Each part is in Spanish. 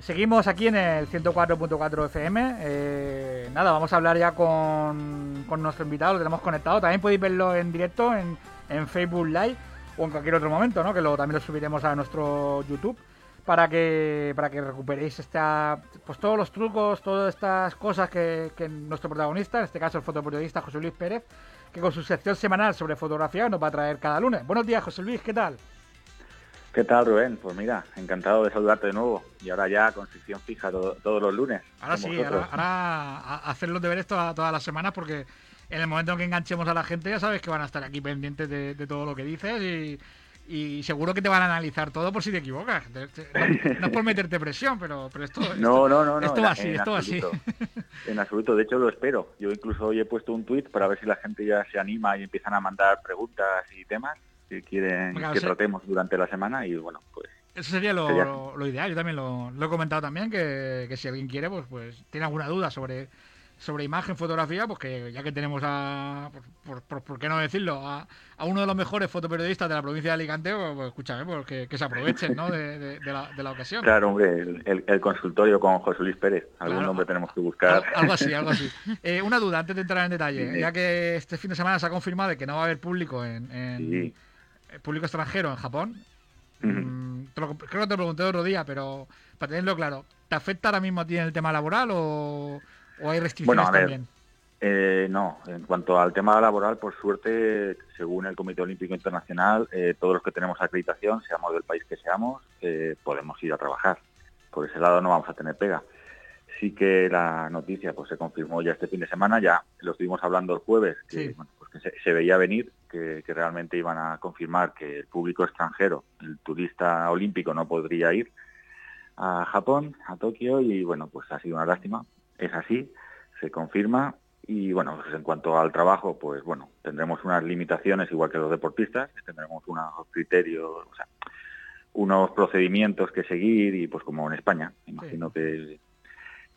Seguimos aquí en el 104.4 FM. Eh, nada, vamos a hablar ya con, con nuestro invitado, lo tenemos conectado. También podéis verlo en directo en, en Facebook Live o en cualquier otro momento, ¿no? Que lo, también lo subiremos a nuestro YouTube para que para que recuperéis esta pues todos los trucos, todas estas cosas que, que nuestro protagonista, en este caso el fotoperiodista José Luis Pérez, que con su sección semanal sobre fotografía nos va a traer cada lunes. Buenos días, José Luis, ¿qué tal? ¿Qué tal, Rubén? Pues mira, encantado de saludarte de nuevo. Y ahora ya con sección fija to- todos los lunes. Ahora sí, ahora, hacer los deberes toda- todas las semanas porque en el momento en que enganchemos a la gente ya sabes que van a estar aquí pendientes de, de todo lo que dices y, y seguro que te van a analizar todo por si te equivocas. No, no es por meterte presión, pero, pero esto, esto- No, no, no, no. esto va así, en esto va así. absoluto. En absoluto, de hecho lo espero. Yo incluso hoy he puesto un tuit para ver si la gente ya se anima y empiezan a mandar preguntas y temas que quieren que tratemos durante la semana y bueno, pues Eso sería lo, Sería- lo- lo ideal. Yo también lo, lo he comentado también, que, que si alguien quiere, pues, pues tiene alguna duda sobre, sobre imagen, fotografía, pues que ya que tenemos a, por, por- por- ¿por qué no decirlo? A, a uno de los mejores fotoperiodistas de la provincia de Alicante, pues, pues, escúchame, pues que, que se aprovechen ¿no? de, de- de la, de la ocasión. claro, hombre, el, el- el consultorio con José Luis Pérez. Algún Claro. nombre tenemos que buscar. Al- algo así, algo así. Eh, una duda antes de entrar en detalle, ya que este fin de semana se ha confirmado que no va a haber público en, en- Sí. eh, público extranjero en Japón. Mm, te lo- creo que te lo pregunté otro día, pero para tenerlo claro, ¿te afecta ahora mismo a ti en el tema laboral o, o hay restricciones Bueno, a ver, también? Eh, no, en cuanto al tema laboral, por suerte, según el Comité Olímpico Internacional, eh, todos los que tenemos acreditación, seamos del país que seamos, eh, podemos ir a trabajar. Por ese lado no vamos a tener pega. Sí que la noticia pues se confirmó ya este fin de semana, ya lo estuvimos hablando el jueves, que, Sí. bueno, pues que se, se veía venir, que, que realmente iban a confirmar que el público extranjero, el turista olímpico no podría ir a Japón, a Tokio, y bueno, pues ha sido una lástima. Es así, se confirma y bueno, pues en cuanto al trabajo, pues bueno, tendremos unas limitaciones igual que los deportistas, tendremos unos criterios, o sea, unos procedimientos que seguir y pues como en España, imagino que,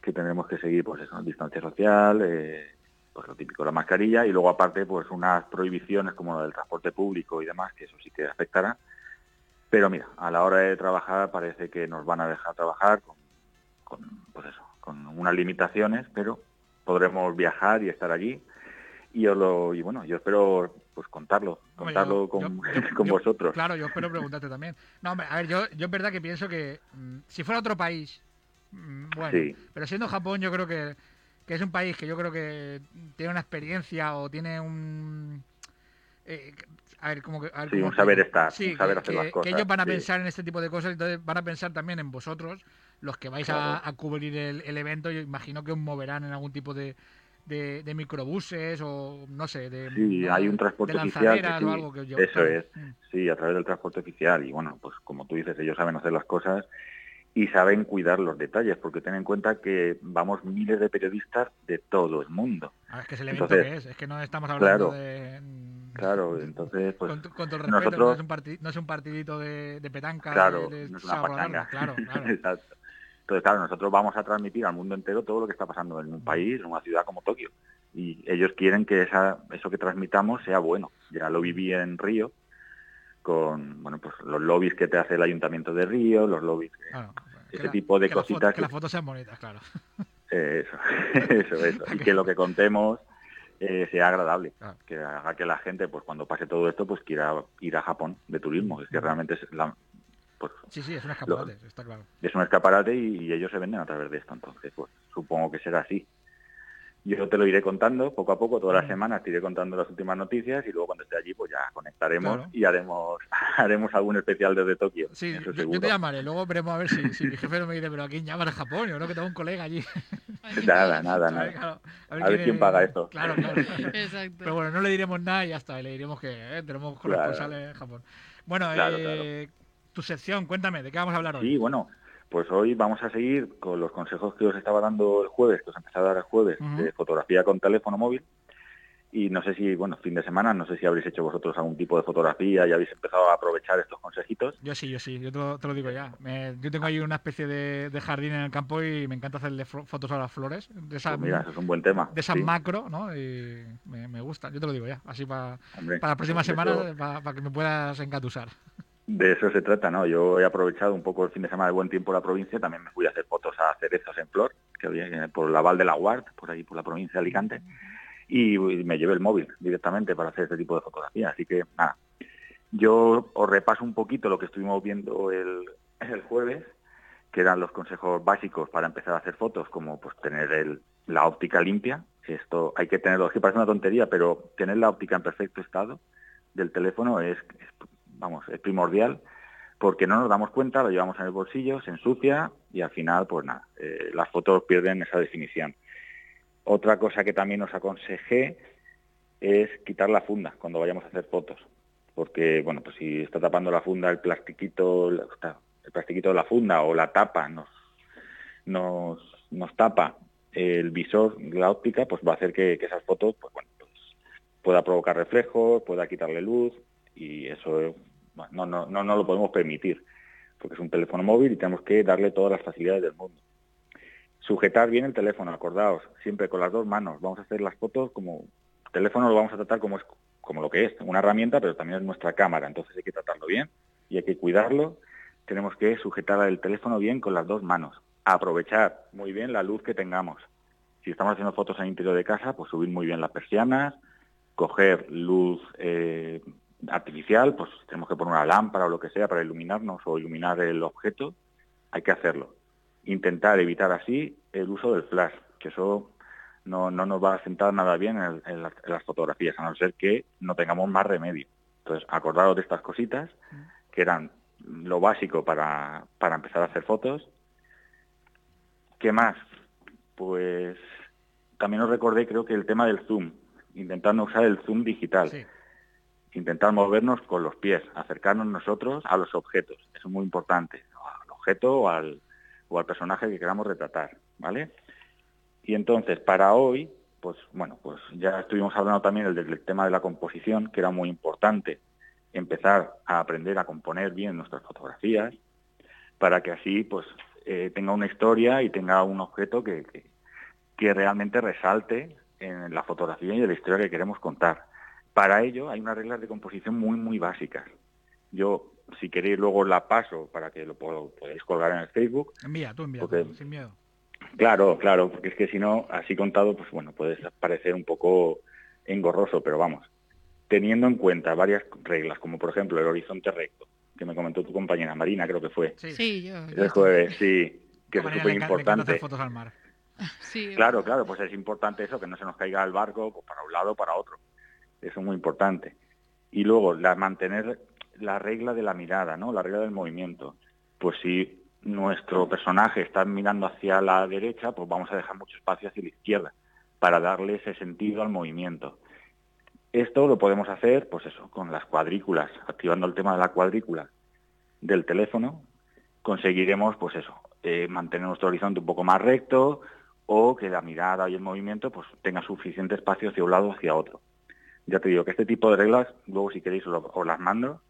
que tendremos que seguir pues eso, distancia social, eh, pues lo típico, la mascarilla y luego aparte pues unas prohibiciones como la del transporte público y demás, que eso sí que afectará. Pero mira, a la hora de trabajar parece que nos van a dejar trabajar con, con pues eso, con unas limitaciones, pero podremos viajar y estar allí. Y yo lo, y bueno, yo espero pues contarlo, contarlo yo- con, yo- yo- con yo- vosotros. Claro, yo espero preguntarte también. No, hombre, a ver, yo, yo es verdad que pienso que mm, si fuera otro país, mm, bueno, Sí. pero siendo Japón yo creo que, que es un país que yo creo que tiene una experiencia o tiene un... eh, a ver, como que... a ver, Sí, cómo un saber estar, Sí, un saber que, hacer las que- cosas, que ellos van a sí. pensar en este tipo de cosas, entonces van a pensar también en vosotros, los que vais a, Claro. a cubrir el, el evento, yo imagino que os moverán en algún tipo de... De, de microbuses o no sé, de, Sí, ¿no? hay un transporte oficial que lanzaderas sí, o algo que os lleva- eso es. Mm. Sí, a través del transporte oficial. Y bueno, pues como tú dices, ellos saben hacer las cosas y saben cuidar los detalles, porque ten en cuenta que vamos miles de periodistas de todo el mundo. Ah, es que es el evento Entonces, que es, es que no estamos hablando claro, de... mm, Claro, entonces, pues con, con todo el respeto, no, es un parti- no es un partidito de, de petanca. Claro, de, de no es una Claro, claro. Exacto. Entonces, claro, nosotros vamos a transmitir al mundo entero todo lo que está pasando en un país, en una ciudad como Tokio. Y ellos quieren que esa, eso que transmitamos sea bueno. Ya lo viví en Río con bueno pues los lobbies que te hace el ayuntamiento de Río, los lobbies que- claro. Que ese la- tipo de que cositas que que- las fotos sean bonitas, claro. eh, eso, eso, eso. Y que lo que contemos eh, sea agradable, Claro. que haga que la gente, pues cuando pase todo esto, pues quiera ir a Japón de turismo. Es que realmente es, la- pues, Sí, sí, es un escaparate, está claro. es un escaparate y, y ellos se venden a través de esto. Entonces, pues supongo que será así. Yo te lo iré contando poco a poco, todas las Mm. semanas te iré contando las últimas noticias y luego cuando esté allí, pues ya conectaremos Claro. y haremos haremos algún especial desde Tokio. Sí, eso yo, te llamaré, luego veremos a ver si, si mi jefe no me dice, pero ¿a quién llamas de Japón? Yo no que tengo un colega allí. Nada, nada, A ver, nada. claro, A ver quién paga esto. Claro, claro. Exacto. Pero bueno, no le diremos nada y ya está, le diremos que eh, tenemos Claro. corresponsales en Japón. Bueno, Claro, eh, tu sección, cuéntame, ¿de qué vamos a hablar hoy? Sí, bueno, pues hoy vamos a seguir con los consejos que os estaba dando el jueves, que os empecé a dar el jueves, de fotografía con teléfono móvil. Y no sé si, bueno, fin de semana, no sé si habréis hecho vosotros algún tipo de fotografía y habéis empezado a aprovechar estos consejitos. Yo sí, yo sí, yo te lo, te lo digo ya. Me- yo tengo ahí una especie de, de jardín en el campo y me encanta hacerle fo- fotos a las flores, de esas, Pues mira, eso es un buen tema. de esas sí. macro, ¿no? Y me, me gusta, yo te lo digo ya, así para Hombre, para la próxima de semana, eso- para que me puedas engatusar. De eso se trata, ¿no? Yo he aprovechado un poco el fin de semana de buen tiempo la provincia, también me fui a hacer fotos a cerezos en flor, que había eh, por la Val de la Guard, por ahí por la provincia de Alicante, y me llevé el móvil directamente para hacer este tipo de fotografía. Así que, nada, yo os repaso un poquito lo que estuvimos viendo el, el jueves, que eran los consejos básicos para empezar a hacer fotos, como pues tener el- la óptica limpia, que esto hay que tenerlo, es que parece una tontería, pero tener la óptica en perfecto estado del teléfono es, vamos, es primordial, porque no nos damos cuenta, lo llevamos en el bolsillo, se ensucia y al final, pues nada, eh, las fotos pierden esa definición. Otra cosa que también os aconsejé es quitar la funda cuando vayamos a hacer fotos, porque bueno, pues si está tapando la funda el plastiquito, el plastiquito de la funda o la tapa nos, nos, nos tapa el visor, la óptica, pues va a hacer que, esas fotos, pues bueno, pues pueda provocar reflejos, pueda quitarle luz y eso no, no, no, no lo podemos permitir, porque es un teléfono móvil y tenemos que darle todas las facilidades del mundo. Sujetar bien el teléfono, acordaos, siempre con las dos manos. Vamos a hacer las fotos como el teléfono lo vamos a tratar como es como lo que es, una herramienta, pero también es nuestra cámara, entonces hay que tratarlo bien y hay que cuidarlo. Tenemos que sujetar el teléfono bien con las dos manos. Aprovechar muy bien la luz que tengamos. Si estamos haciendo fotos en interior de casa, pues subir muy bien las persianas, coger luz eh, artificial, pues tenemos que poner una lámpara o lo que sea para iluminarnos o iluminar el objeto, hay que hacerlo. Intentar evitar así el uso del flash, que eso no, no nos va a sentar nada bien en, las, fotografías, a no ser que no tengamos más remedio. Entonces, acordaros de estas cositas, que eran lo básico para, para empezar a hacer fotos. ¿Qué más? Pues también os recordé, creo que el tema del zoom, intentando usar el zoom digital. Intentar movernos con los pies, acercarnos nosotros a los objetos. Eso es muy importante, al objeto o al, o al personaje que queramos retratar, ¿vale? Y entonces, para hoy, pues bueno, pues ya estuvimos hablando también del, del tema de la composición, que era muy importante empezar a aprender a componer bien nuestras fotografías, para que así, pues, eh, tenga una historia y tenga un objeto que, que, que realmente resalte en la fotografía y en la historia que queremos contar. Para ello hay unas reglas de composición muy, muy básicas. Yo, si queréis, luego la paso para que lo po- podáis colgar en el Facebook. Envía, tú envía, Porque- tú, sin miedo. Claro, claro, porque es que si no, así contado, pues bueno, puede parecer un poco engorroso, pero vamos, teniendo en cuenta varias reglas, como por ejemplo el horizonte recto, que me comentó tu compañera Marina, creo que fue, Sí, Sí, yo. el jueves, sí, que es súper importante. fotos al mar. Sí, Claro, claro, pues es importante eso, que no se nos caiga el barco pues, para un lado o para otro. Eso es muy importante. Y luego, la, mantener la regla de la mirada, ¿no? La regla del movimiento. Pues si nuestro personaje está mirando hacia la derecha, pues vamos a dejar mucho espacio hacia la izquierda para darle ese sentido al movimiento. Esto lo podemos hacer, pues eso, con las cuadrículas, activando el tema de la cuadrícula del teléfono, conseguiremos, pues eso, eh, mantener nuestro horizonte un poco más recto o que la mirada y el movimiento pues tenga suficiente espacio hacia un lado o hacia otro. Ya te digo que este tipo de reglas, luego si queréis os, os las mando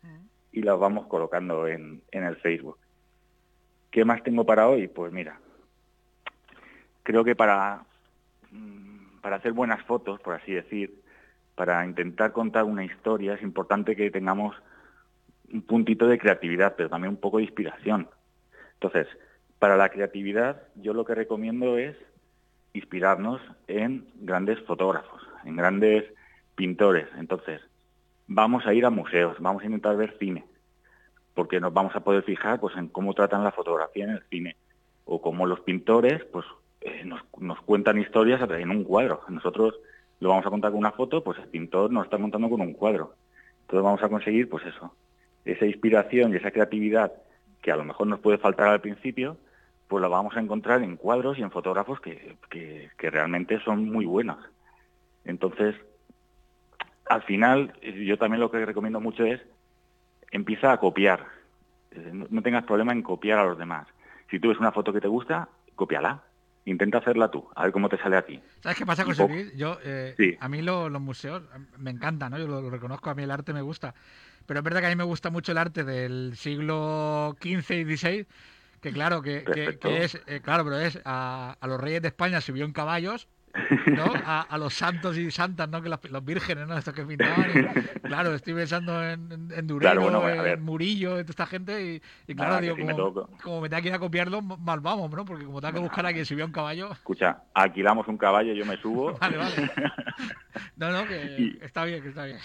y las vamos colocando en, en el Facebook. ¿Qué más tengo para hoy? Pues mira, creo que para, mm, para hacer buenas fotos, por así decir, para intentar contar una historia, es importante que tengamos un puntito de creatividad, pero también un poco de inspiración. Entonces, para la creatividad, yo lo que recomiendo es inspirarnos en grandes fotógrafos, en grandes pintores. Entonces, vamos a ir a museos, vamos a intentar ver cine, porque nos vamos a poder fijar pues, en cómo tratan la fotografía en el cine, o cómo los pintores pues, eh, nos, nos cuentan historias en un cuadro. Nosotros lo vamos a contar con una foto, pues el pintor nos está contando con un cuadro. Entonces vamos a conseguir, pues eso, esa inspiración y esa creatividad que a lo mejor nos puede faltar al principio, pues la vamos a encontrar en cuadros y en fotógrafos que, que- que realmente son muy buenos. Entonces, al final, eh, yo también lo que recomiendo mucho es empieza a copiar. Eh, No, tengas problema en copiar a los demás. Si tú ves una foto que te gusta, cópiala. Intenta hacerla tú, a ver cómo te sale a ti. ¿Sabes qué pasa, José Luis? Yo, eh, Sí. a mí lo- los museos me encantan, ¿no? Yo lo, lo reconozco, a mí el arte me gusta. Pero es verdad que a mí me gusta mucho el arte del siglo XV y XVI, que claro, que, que- Perfecto. que es, eh, claro, pero es a, a los reyes de España subió en caballos, ¿no? A, a los santos y santas, ¿no? Que los, los vírgenes, ¿no? Estos que pintaban. y, claro, estoy pensando en, en, en Durero, Claro, bueno, a ver. en Murillo, en toda esta gente, y, y claro, digo, si me como, como me tenga que ir a copiarlo, mal vamos, ¿no? Porque como tengo que buscar a quien subió en caballo... Escucha, alquilamos un caballo, yo me subo Vale, vale. No, no, que Y- está bien, que está bien.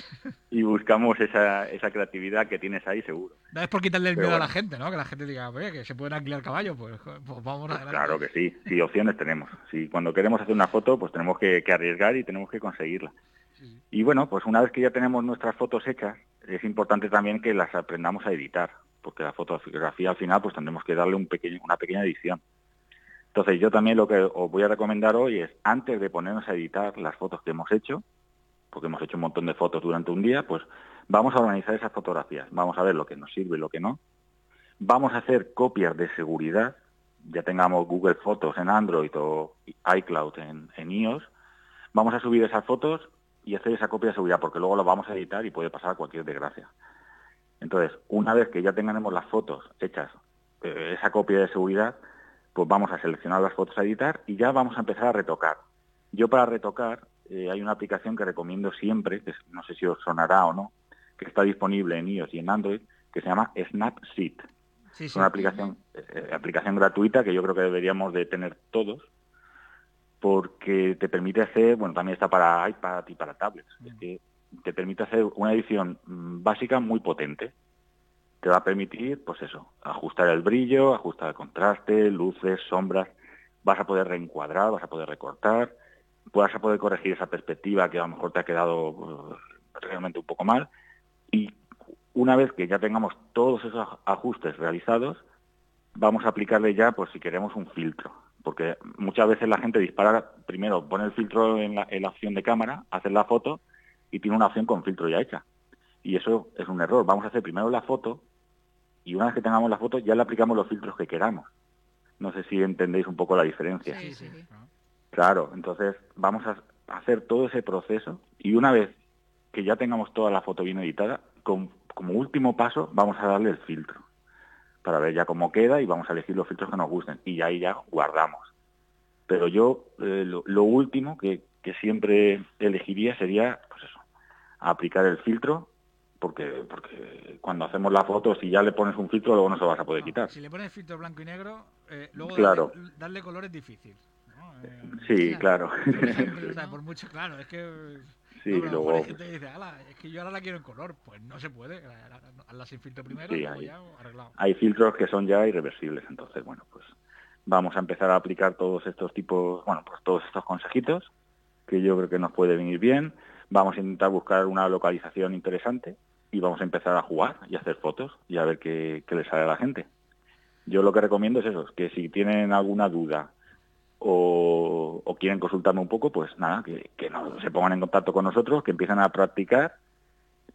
y buscamos esa, esa creatividad que tienes ahí seguro. No es por quitarle el Pero miedo a la gente, ¿no? Que la gente diga, oye, que se pueden alquilar caballos, pues, pues vamos adelante. Claro que sí, sí, opciones tenemos. Sí, cuando queremos hacer una foto, pues tenemos que, que arriesgar y tenemos que conseguirla. Sí. Y bueno, pues una vez que ya tenemos nuestras fotos hechas, es importante también que las aprendamos a editar, porque la fotografía al final pues tendremos que darle un pequeño, una pequeña edición. Entonces yo también lo que os voy a recomendar hoy es, antes de ponernos a editar las fotos que hemos hecho, porque hemos hecho un montón de fotos durante un día, pues vamos a organizar esas fotografías, vamos a ver lo que nos sirve y lo que no. Vamos a hacer copias de seguridad, ya tengamos Google Fotos en Android o iCloud en, en iOS, vamos a subir esas fotos y hacer esa copia de seguridad, porque luego lo vamos a editar y puede pasar cualquier desgracia. Entonces, una vez que ya tengamos las fotos hechas, eh, esa copia de seguridad, pues vamos a seleccionar las fotos a editar y ya vamos a empezar a retocar. Yo para retocar eh, hay una aplicación que recomiendo siempre, que no sé si os sonará o no, que está disponible en iOS y en Android, que se llama Snapseed. Sí, una aplicación, eh, aplicación gratuita que yo creo que deberíamos de tener todos, porque te permite hacer, bueno, también está para iPad y para tablets, es que te permite hacer una edición mm, básica muy potente. Te va a permitir, pues eso, ajustar el brillo, ajustar el contraste, luces, sombras, vas a poder reencuadrar, vas a poder recortar, vas a poder corregir esa perspectiva que a lo mejor te ha quedado eh, realmente un poco mal. Y una vez que ya tengamos todos esos ajustes realizados, vamos a aplicarle ya, pues si queremos, un filtro. Porque muchas veces la gente dispara, primero pone el filtro en la, en la opción de cámara, hace la foto y tiene una opción con filtro ya hecha. Y eso es un error. Vamos a hacer primero la foto y una vez que tengamos la foto ya le aplicamos los filtros que queramos. No sé si entendéis un poco la diferencia. Sí, sí, sí. claro. Claro, entonces vamos a hacer todo ese proceso y una vez que ya tengamos toda la foto bien editada, con- como último paso vamos a darle el filtro para ver ya cómo queda y vamos a elegir los filtros que nos gusten y ahí ya guardamos. Pero yo eh, lo, lo último que, que siempre elegiría sería, pues eso, aplicar el filtro porque porque cuando hacemos la foto si ya le pones un filtro luego no se lo vas a poder No, quitar. Si le pones filtro blanco y negro, eh, luego Claro. darle, darle color es difícil. ¿no? Eh, Sí, claro. por ejemplo, o sea, por mucho, claro, es que... Sí, no, luego hay gente que dice, "Ala, es que yo ahora la quiero en color. Pues no se puede, la- la- hazla sin filtro primero Sí, y luego ahí. ya arreglado. hay filtros que son ya irreversibles. Entonces, bueno, pues vamos a empezar a aplicar todos estos tipos, bueno, pues todos estos consejitos que yo creo que nos puede venir bien. Vamos a intentar buscar una localización interesante y vamos a empezar a jugar y a hacer fotos y a ver qué, qué le sale a la gente. Yo lo que recomiendo es eso, que si tienen alguna duda o, o quieren consultarme un poco, pues nada, que, que no, se pongan en contacto con nosotros, que empiecen a practicar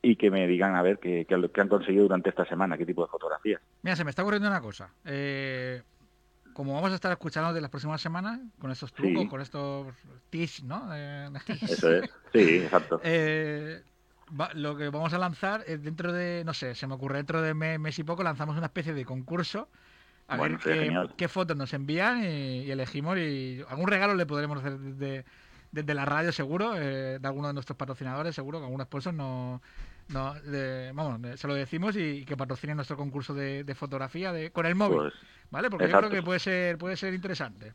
y que me digan a ver qué, han conseguido durante esta semana, qué tipo de fotografías. Mira, se me está ocurriendo una cosa. Eh, como vamos a estar escuchando de las próximas semanas, con estos trucos, Sí. con estos tips, ¿no? Eh, Eso es, sí, exacto. eh, va- lo que vamos a lanzar es dentro de, no sé, se me ocurre dentro de me- mes y poco, lanzamos una especie de concurso. A Bueno, ver sería qué, fotos nos envían y, y elegimos. Y algún regalo le podremos hacer desde, desde la radio, seguro, eh, de alguno de nuestros patrocinadores, seguro que algún sponsor no, no de- vamos, se lo decimos y, que patrocine nuestro concurso de, de fotografía de, con el móvil, Pues ¿vale? Porque yo creo que puede ser, puede ser interesante.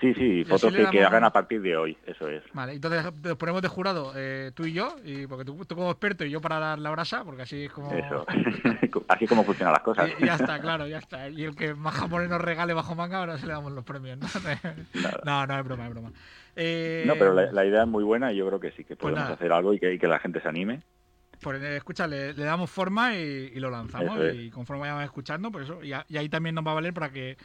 Sí, sí, fotos que, hagan a partir de hoy, eso es. Vale, entonces nos ponemos de jurado eh, tú y yo, y porque tú, tú como experto y yo para dar la brasa, porque así es como... Eso. Así como funcionan las cosas. Y, ya está, claro, ya está. Y el que más jamones nos regale bajo manga, ahora se le damos los premios, ¿no? No, no, es broma, es broma. Eh, No, pero la, la idea es muy buena y yo creo que sí, que Pues podemos hacer algo y que, y que la gente se anime. Pues eh, escucha, le, le damos forma y, y lo lanzamos. Es. Y conforme vayamos escuchando, pues eso. Y, a- y ahí también nos va a valer para que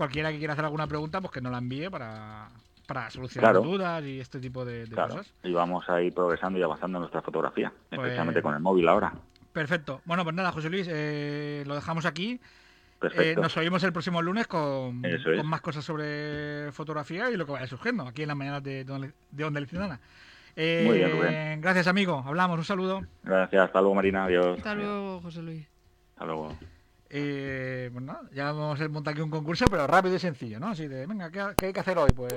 cualquiera que quiera hacer alguna pregunta, pues que nos la envíe para, para solucionar Claro. dudas y este tipo de, de Claro. cosas. Y vamos a ir progresando y avanzando en nuestra fotografía, Pues- especialmente con el móvil ahora. Perfecto. Bueno, pues nada, José Luis, eh, lo dejamos aquí. Eh, nos oímos el próximo lunes con, Eso es. con más cosas sobre fotografía y lo que vaya surgiendo aquí en las mañanas de, de, Onda Ilicitana. Eh, Muy bien, Rubén. Gracias, amigo. Hablamos. Un saludo. Gracias, hasta luego Marina, adiós. Hasta luego, José Luis. Hasta luego. Eh, pues nada, ya vamos a montar aquí un concurso, pero rápido y sencillo, ¿no? Así de, venga, ¿qué, qué hay que hacer hoy? Pues,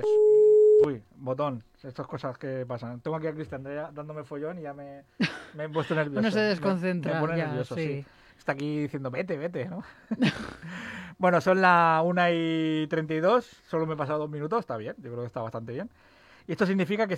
uy, botón, estas cosas que pasan. Tengo aquí a Cristian dándome follón y ya me, me he puesto nervioso. Uno se Me- desconcentra, Me, pone ya, nervioso, sí. sí. Está aquí diciendo, vete, vete, ¿no? bueno, son las 1 y 32, solo me he pasado dos minutos, está bien, yo creo que está bastante bien. Y esto significa que